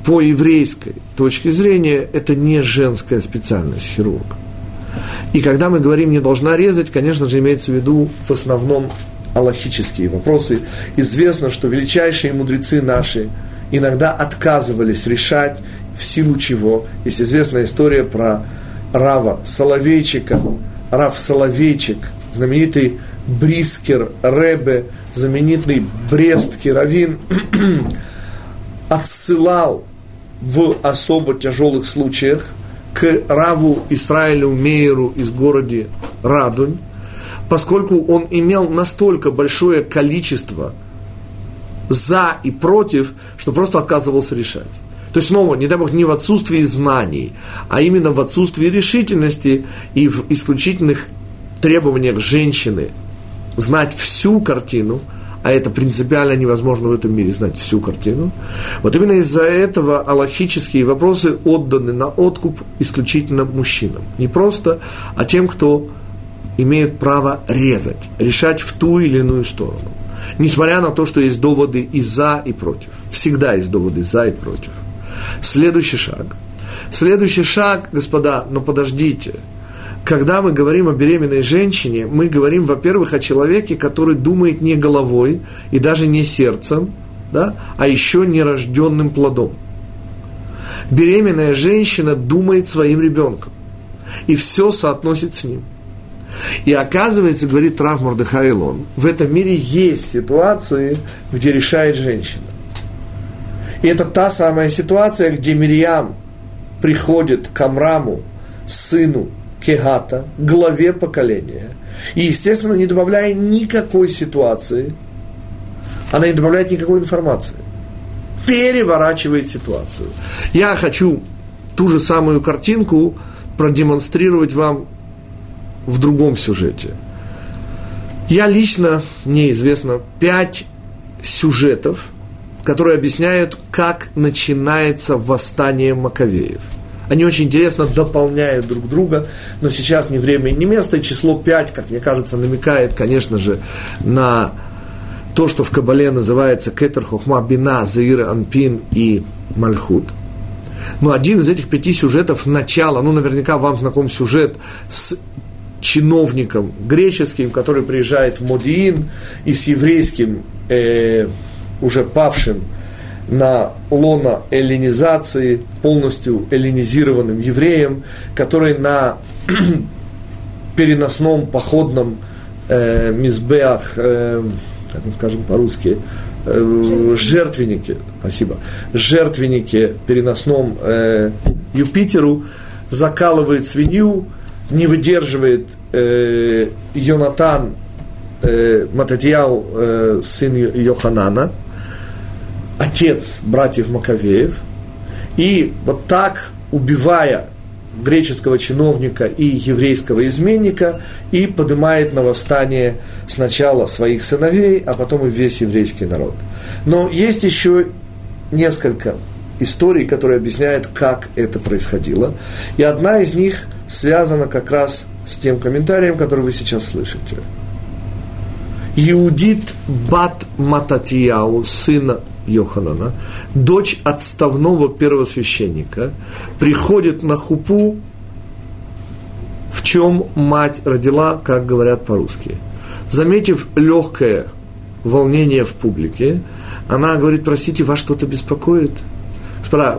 по еврейской точке зрения, это не женская специальность хирурга. И когда мы говорим «не должна резать», конечно же, имеется в виду в основном аллахические вопросы. Известно, что величайшие мудрецы наши иногда отказывались решать, в силу чего. Есть известная история про Рава Соловейчика. Рав Соловейчик, знаменитый Брискер Ребе, знаменитый Брестский раввин, <clears throat> отсылал в особо тяжелых случаях к Раву Исраилю Мейеру из города Радунь, поскольку он имел настолько большое количество за и против, что просто отказывался решать. То есть, снова, не дай бог, не в отсутствии знаний, а именно в отсутствии решительности и в исключительных требованиях женщины знать всю картину, а это принципиально невозможно в этом мире знать всю картину. Вот именно из-за этого аллахические вопросы отданы на откуп исключительно мужчинам. Не просто, а тем, кто имеет право резать, решать в ту или иную сторону. Несмотря на то, что есть доводы и за, и против. Всегда есть доводы за и против. Следующий шаг. Следующий шаг, господа, но подождите – когда мы говорим о беременной женщине, мы говорим, во-первых, о человеке, который думает не головой и даже не сердцем, да, а еще нерожденным плодом. Беременная женщина думает своим ребенком и все соотносит с ним. И оказывается, говорит Рав Мордыхайлон, в этом мире есть ситуации, где решает женщина. И это та самая ситуация, где Мирьям приходит к Амраму, сыну кегата, главе поколения. И, естественно, не добавляя никакой ситуации, она не добавляет никакой информации. Переворачивает ситуацию. Я хочу ту же самую картинку продемонстрировать вам в другом сюжете. Я лично, мне известно, пять сюжетов, которые объясняют, как начинается восстание Маковеев. Они очень интересно дополняют друг друга, но сейчас не время и не место. И число 5, как мне кажется, намекает, конечно же, на то, что в Кабале называется Кетер Хохма Бина, Заир Анпин и Мальхут. Но один из этих пяти сюжетов начала, ну, наверняка вам знаком сюжет с чиновником греческим, который приезжает в Модиин, и с еврейским, э, уже павшим на лона эллинизации, полностью эллинизированным евреем, который на <clears throat> переносном походном э, мизбеах, э, как мы скажем по-русски, э, жертвеннике, спасибо, жертвеннике переносном э, Юпитеру закалывает свинью, не выдерживает э, Йонатан э, Мататьяу, э, сын Йоханана, отец братьев Маковеев, и вот так, убивая греческого чиновника и еврейского изменника, и поднимает на восстание сначала своих сыновей, а потом и весь еврейский народ. Но есть еще несколько историй, которые объясняют, как это происходило. И одна из них связана как раз с тем комментарием, который вы сейчас слышите. Иудит Бат Мататияу, сына Йоханана, дочь отставного первосвященника, приходит на хупу, в чем мать родила, как говорят по-русски. Заметив легкое волнение в публике, она говорит, простите, вас что-то беспокоит?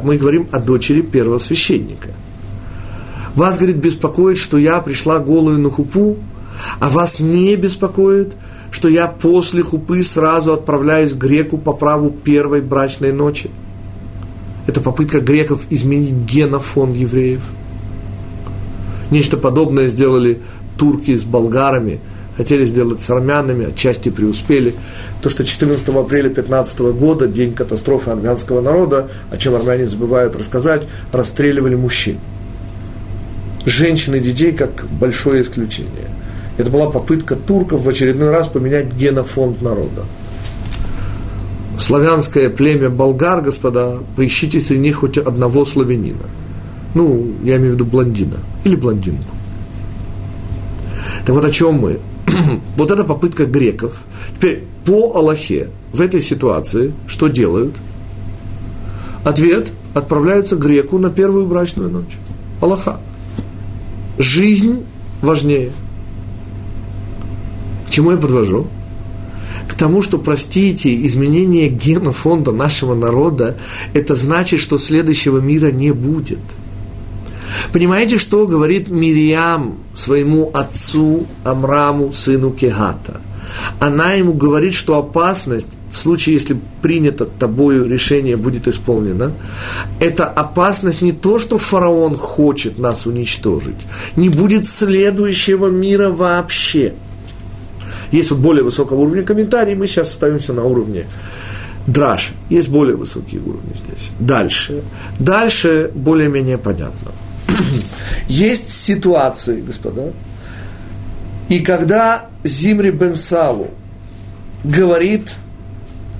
Мы говорим о дочери первого священника. Вас, говорит, беспокоит, что я пришла голую на хупу, а вас не беспокоит, что я после хупы сразу отправляюсь к греку по праву первой брачной ночи. Это попытка греков изменить генофонд евреев. Нечто подобное сделали турки с болгарами, хотели сделать с армянами, отчасти преуспели. То, что 14 апреля 15 года, день катастрофы армянского народа, о чем армяне забывают рассказать, расстреливали мужчин. Женщин и детей как большое исключение – это была попытка турков в очередной раз поменять генофонд народа. Славянское племя болгар, господа, поищите среди них хоть одного славянина. Ну, я имею в виду блондина или блондинку. Так вот о чем мы? <clears throat> вот эта попытка греков. Теперь по Аллахе в этой ситуации что делают? Ответ – отправляется греку на первую брачную ночь. Аллаха. Жизнь важнее – чему я подвожу? К тому, что, простите, изменение генофонда нашего народа, это значит, что следующего мира не будет. Понимаете, что говорит Мириам своему отцу Амраму, сыну Кегата? Она ему говорит, что опасность, в случае, если принято тобою решение будет исполнено, это опасность не то, что фараон хочет нас уничтожить, не будет следующего мира вообще – есть вот более высокого уровня комментарий, мы сейчас остаемся на уровне драж. Есть более высокие уровни здесь. Дальше. Дальше более-менее понятно. <clears throat> Есть ситуации, господа, и когда Зимри бен Салу говорит,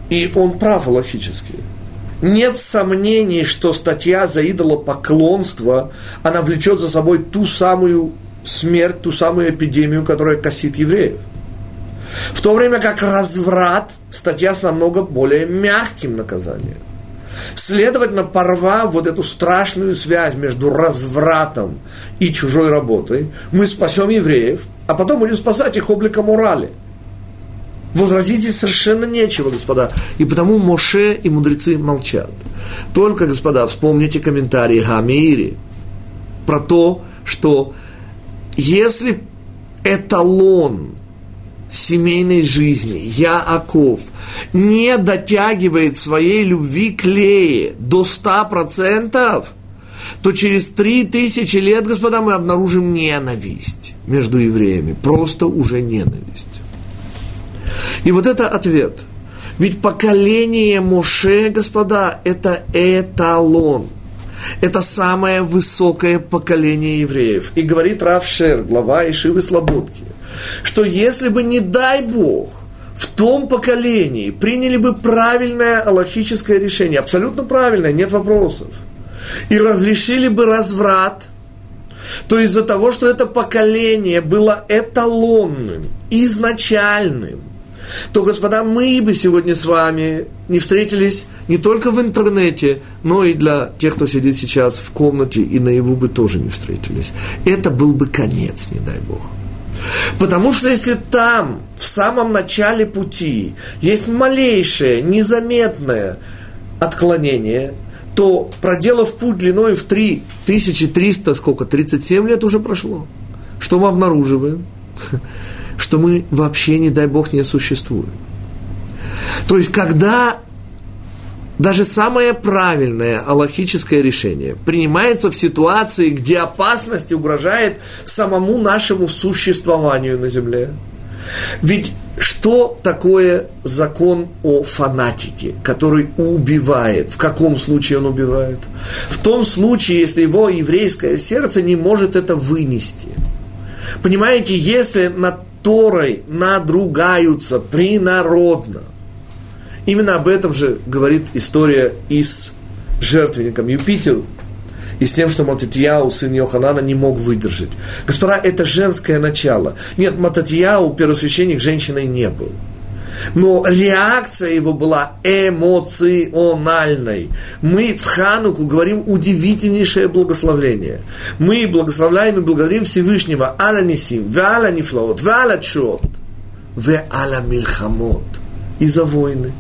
и он прав логически, нет сомнений, что статья за идолопоклонство, она влечет за собой ту самую смерть, ту самую эпидемию, которая косит евреев. В то время как разврат – статья с намного более мягким наказанием. Следовательно, порвав вот эту страшную связь между развратом и чужой работой, мы спасем евреев, а потом будем спасать их обликом морали. Возразить здесь совершенно нечего, господа. И потому Моше и мудрецы молчат. Только, господа, вспомните комментарии Хамири про то, что если эталон семейной жизни, Яаков, не дотягивает своей любви к Лее до 100%, то через три тысячи лет, господа, мы обнаружим ненависть между евреями. Просто уже ненависть. И вот это ответ. Ведь поколение Моше, господа, это эталон. Это самое высокое поколение евреев. И говорит Равшер, глава Ишивы Слободки – что если бы, не дай Бог, в том поколении приняли бы правильное аллахическое решение, абсолютно правильное, нет вопросов, и разрешили бы разврат, то из-за того, что это поколение было эталонным, изначальным, то, господа, мы бы сегодня с вами не встретились не только в интернете, но и для тех, кто сидит сейчас в комнате и наяву бы тоже не встретились. Это был бы конец, не дай Бог. Потому что если там, в самом начале пути, есть малейшее, незаметное отклонение, то проделав путь длиной в 3300, сколько, 37 лет уже прошло, что мы обнаруживаем? <laughs> Что мы вообще, не дай Бог, не существуем. То есть, когда даже самое правильное аллахическое решение принимается в ситуации, где опасность угрожает самому нашему существованию на земле. Ведь что такое закон о фанатике, который убивает? В каком случае он убивает? В том случае, если его еврейское сердце не может это вынести. Понимаете, если над Торой надругаются принародно, Именно об этом же говорит история и с жертвенником Юпитеру, и с тем, что Мататьяу, сын Йоханана, не мог выдержать. Господа, это женское начало. Нет, Мататьяу, первосвященник, женщиной не был. Но реакция его была эмоциональной. Мы в Хануку говорим удивительнейшее благословление. Мы благословляем и благодарим Всевышнего Аля Нисим, Валя Нифлоот, Валя Чот, Валя Мильхамот. И за войны.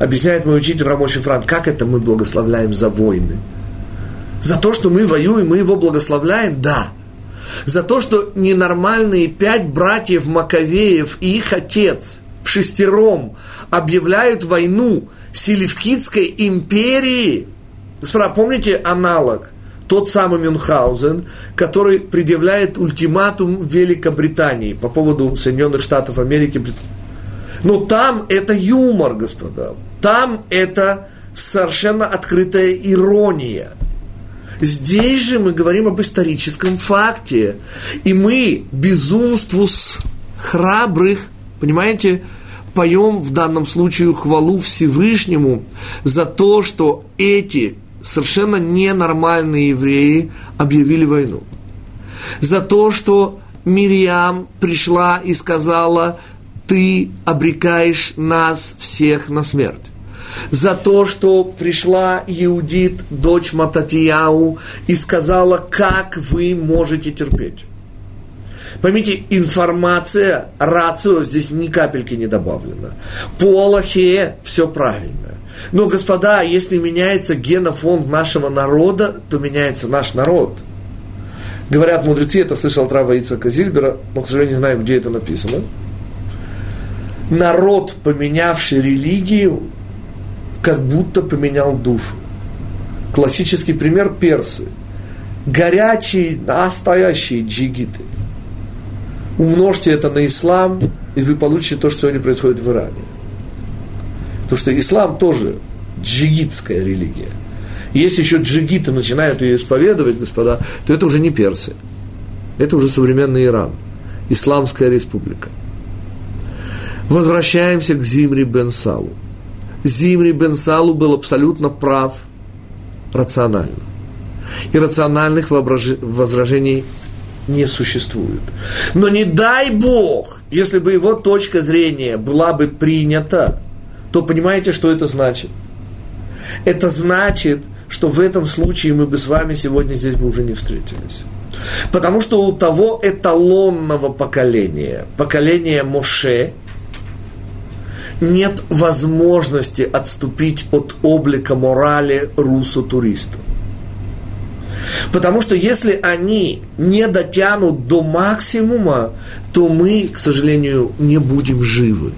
Объясняет мой учитель Рамоши Франк, как это мы благословляем за войны. За то, что мы воюем, мы его благословляем? Да. За то, что ненормальные пять братьев Маковеев и их отец в шестером объявляют войну Селевкидской империи. Господа, помните аналог? Тот самый Мюнхгаузен, который предъявляет ультиматум Великобритании по поводу Соединенных Штатов Америки. Но там это юмор, господа. Там это совершенно открытая ирония. Здесь же мы говорим об историческом факте. И мы безумству с храбрых, понимаете, поем в данном случае хвалу Всевышнему за то, что эти совершенно ненормальные евреи объявили войну. За то, что Мирьям пришла и сказала, ты обрекаешь нас всех на смерть. За то, что пришла Иудит, дочь Мататияу, и сказала, как вы можете терпеть. Поймите, информация, рацио здесь ни капельки не добавлена. По Аллахе все правильно. Но, господа, если меняется генофонд нашего народа, то меняется наш народ. Говорят мудрецы, это слышал Трава Ицака Зильбера, но, к сожалению, не знаю, где это написано народ, поменявший религию, как будто поменял душу. Классический пример – персы. Горячие, настоящие джигиты. Умножьте это на ислам, и вы получите то, что сегодня происходит в Иране. Потому что ислам тоже джигитская религия. Если еще джигиты начинают ее исповедовать, господа, то это уже не персы. Это уже современный Иран. Исламская республика. Возвращаемся к Зимри бен Салу. Зимри бен был абсолютно прав рационально. И рациональных возражений не существует. Но не дай Бог, если бы его точка зрения была бы принята, то понимаете, что это значит? Это значит, что в этом случае мы бы с вами сегодня здесь бы уже не встретились. Потому что у того эталонного поколения, поколения Моше, нет возможности отступить от облика морали русу-туриста. Потому что если они не дотянут до максимума, то мы, к сожалению, не будем живы.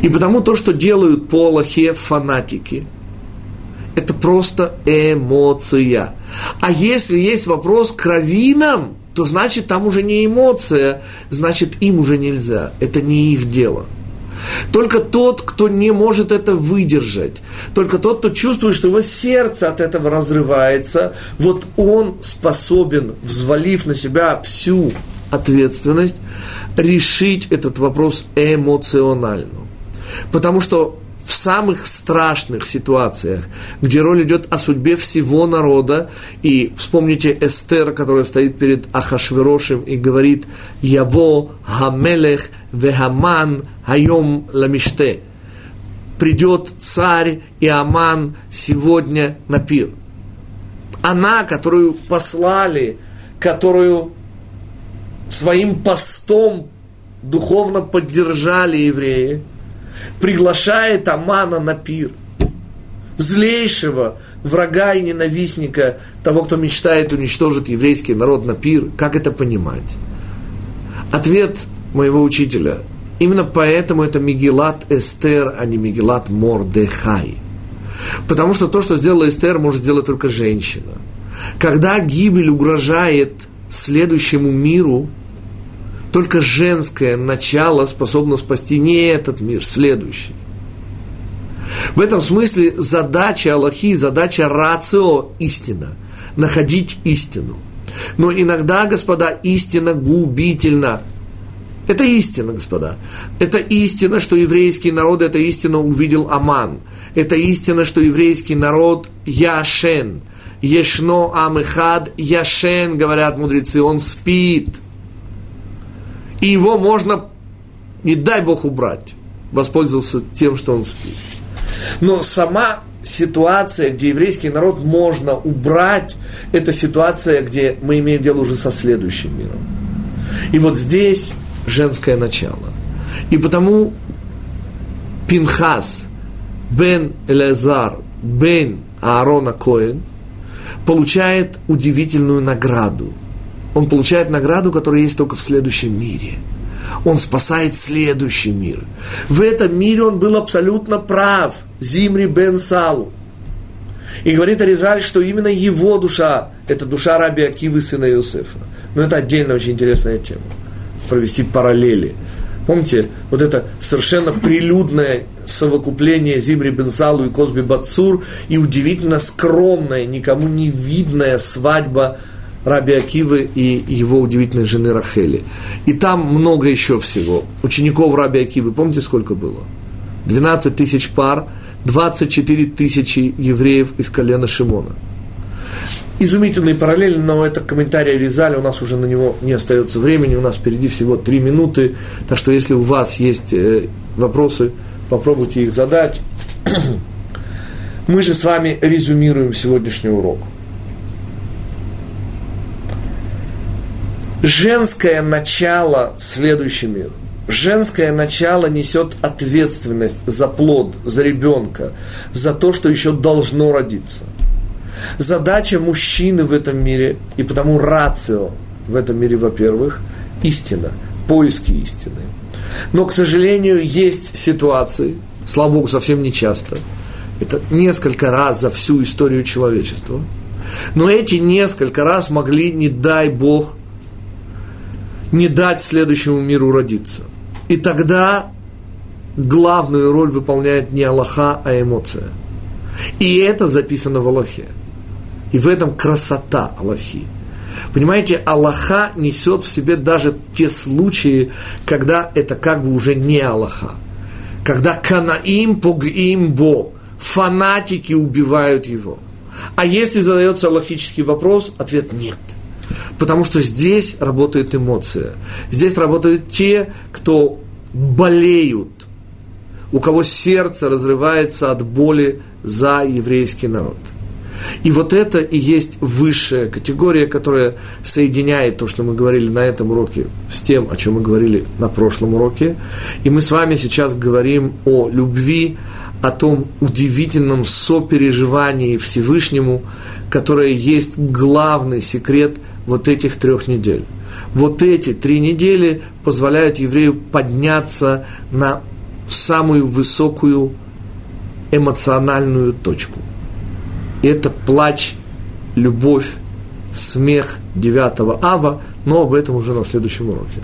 И потому то, что делают по Аллахе фанатики, это просто эмоция. А если есть вопрос к раввинам, то значит там уже не эмоция, значит им уже нельзя. Это не их дело. Только тот, кто не может это выдержать, только тот, кто чувствует, что его сердце от этого разрывается, вот он способен, взвалив на себя всю ответственность, решить этот вопрос эмоционально. Потому что в самых страшных ситуациях, где роль идет о судьбе всего народа, и вспомните Эстер, которая стоит перед Ахашверошем и говорит «Яво Хамелех вехаман хайом ламиште» придет царь и Аман сегодня на пир. Она, которую послали, которую своим постом духовно поддержали евреи, приглашает Амана на пир. Злейшего врага и ненавистника, того, кто мечтает уничтожить еврейский народ на пир. Как это понимать? Ответ моего учителя. Именно поэтому это Мигелат Эстер, а не Мигелат Мордехай. Потому что то, что сделала Эстер, может сделать только женщина. Когда гибель угрожает следующему миру, только женское начало способно спасти не этот мир, следующий. В этом смысле задача Аллахи, задача рацио – истина. Находить истину. Но иногда, господа, истина губительна. Это истина, господа. Это истина, что еврейский народ, это истина увидел Аман. Это истина, что еврейский народ Яшен. Ешно Амехад Яшен, говорят мудрецы, он спит – и его можно, не дай Бог, убрать, воспользовался тем, что он спит. Но сама ситуация, где еврейский народ можно убрать, это ситуация, где мы имеем дело уже со следующим миром. И вот здесь женское начало. И потому Пинхас, Бен Элязар, Бен Аарона Коэн получает удивительную награду – он получает награду, которая есть только в следующем мире. Он спасает следующий мир. В этом мире он был абсолютно прав. Зимри бен Салу. И говорит Аризаль, что именно его душа, это душа раби Акивы, сына Иосифа. Но это отдельно очень интересная тема. Провести параллели. Помните, вот это совершенно прилюдное совокупление Зимри Бенсалу и Козби Бацур и удивительно скромная, никому не видная свадьба Раби Акивы и его удивительной жены Рахели. И там много еще всего. Учеников Раби Акивы, помните, сколько было? 12 тысяч пар, 24 тысячи евреев из колена Шимона. Изумительный параллель, но это комментарий Резали, у нас уже на него не остается времени, у нас впереди всего 3 минуты, так что если у вас есть э, вопросы, попробуйте их задать. <clears throat> Мы же с вами резюмируем сегодняшний урок. Женское начало следующий мир. Женское начало несет ответственность за плод, за ребенка, за то, что еще должно родиться. Задача мужчины в этом мире, и потому рацио в этом мире, во-первых, истина, поиски истины. Но, к сожалению, есть ситуации, слава Богу, совсем не часто, это несколько раз за всю историю человечества, но эти несколько раз могли, не дай Бог, не дать следующему миру родиться. И тогда главную роль выполняет не Аллаха, а эмоция. И это записано в Аллахе. И в этом красота Аллахи. Понимаете, Аллаха несет в себе даже те случаи, когда это как бы уже не Аллаха. Когда канаим пугим бо, фанатики убивают его. А если задается логический вопрос, ответ нет – Потому что здесь работает эмоция. Здесь работают те, кто болеют, у кого сердце разрывается от боли за еврейский народ. И вот это и есть высшая категория, которая соединяет то, что мы говорили на этом уроке, с тем, о чем мы говорили на прошлом уроке. И мы с вами сейчас говорим о любви, о том удивительном сопереживании Всевышнему, которое есть главный секрет вот этих трех недель. Вот эти три недели позволяют еврею подняться на самую высокую эмоциональную точку. Это плач, любовь, смех 9 ава, но об этом уже на следующем уроке.